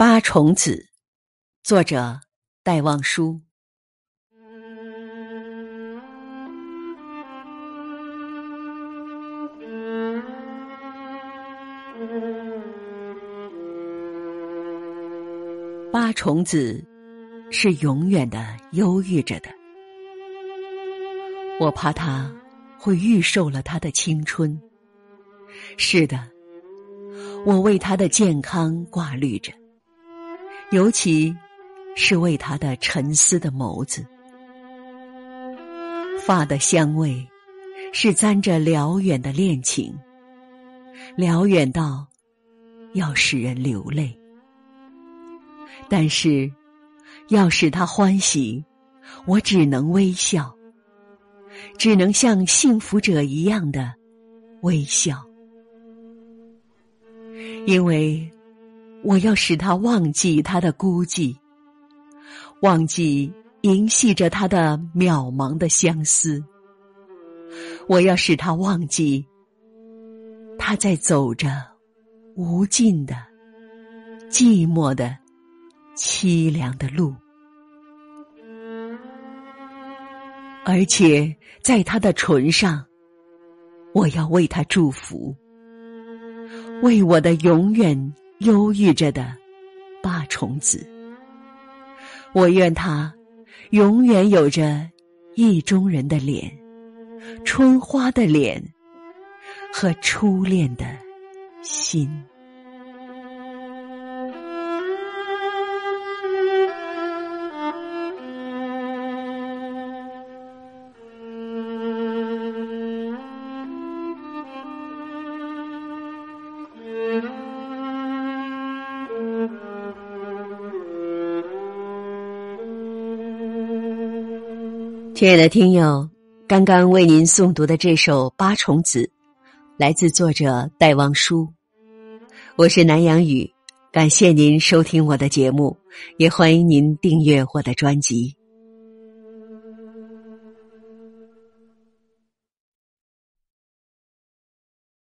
八重子，作者戴望舒。八重子是永远的忧郁着的，我怕他会预受了他的青春。是的，我为他的健康挂虑着，尤其是为他的沉思的眸子。发的香味是沾着辽远的恋情，辽远到要使人流泪。但是，要使他欢喜，我只能微笑，只能像幸福者一样的微笑，因为我要使他忘记他的孤寂，忘记萦系着他的渺茫的相思。我要使他忘记他在走着无尽的、寂寞的。凄凉的路，而且在他的唇上，我要为他祝福，为我的永远忧郁着的八重子。我愿他永远有着意中人的脸、春花的脸和初恋的心。亲爱的听友，刚刚为您诵读的这首《八重子》，来自作者戴望舒。我是南阳雨，感谢您收听我的节目，也欢迎您订阅我的专辑。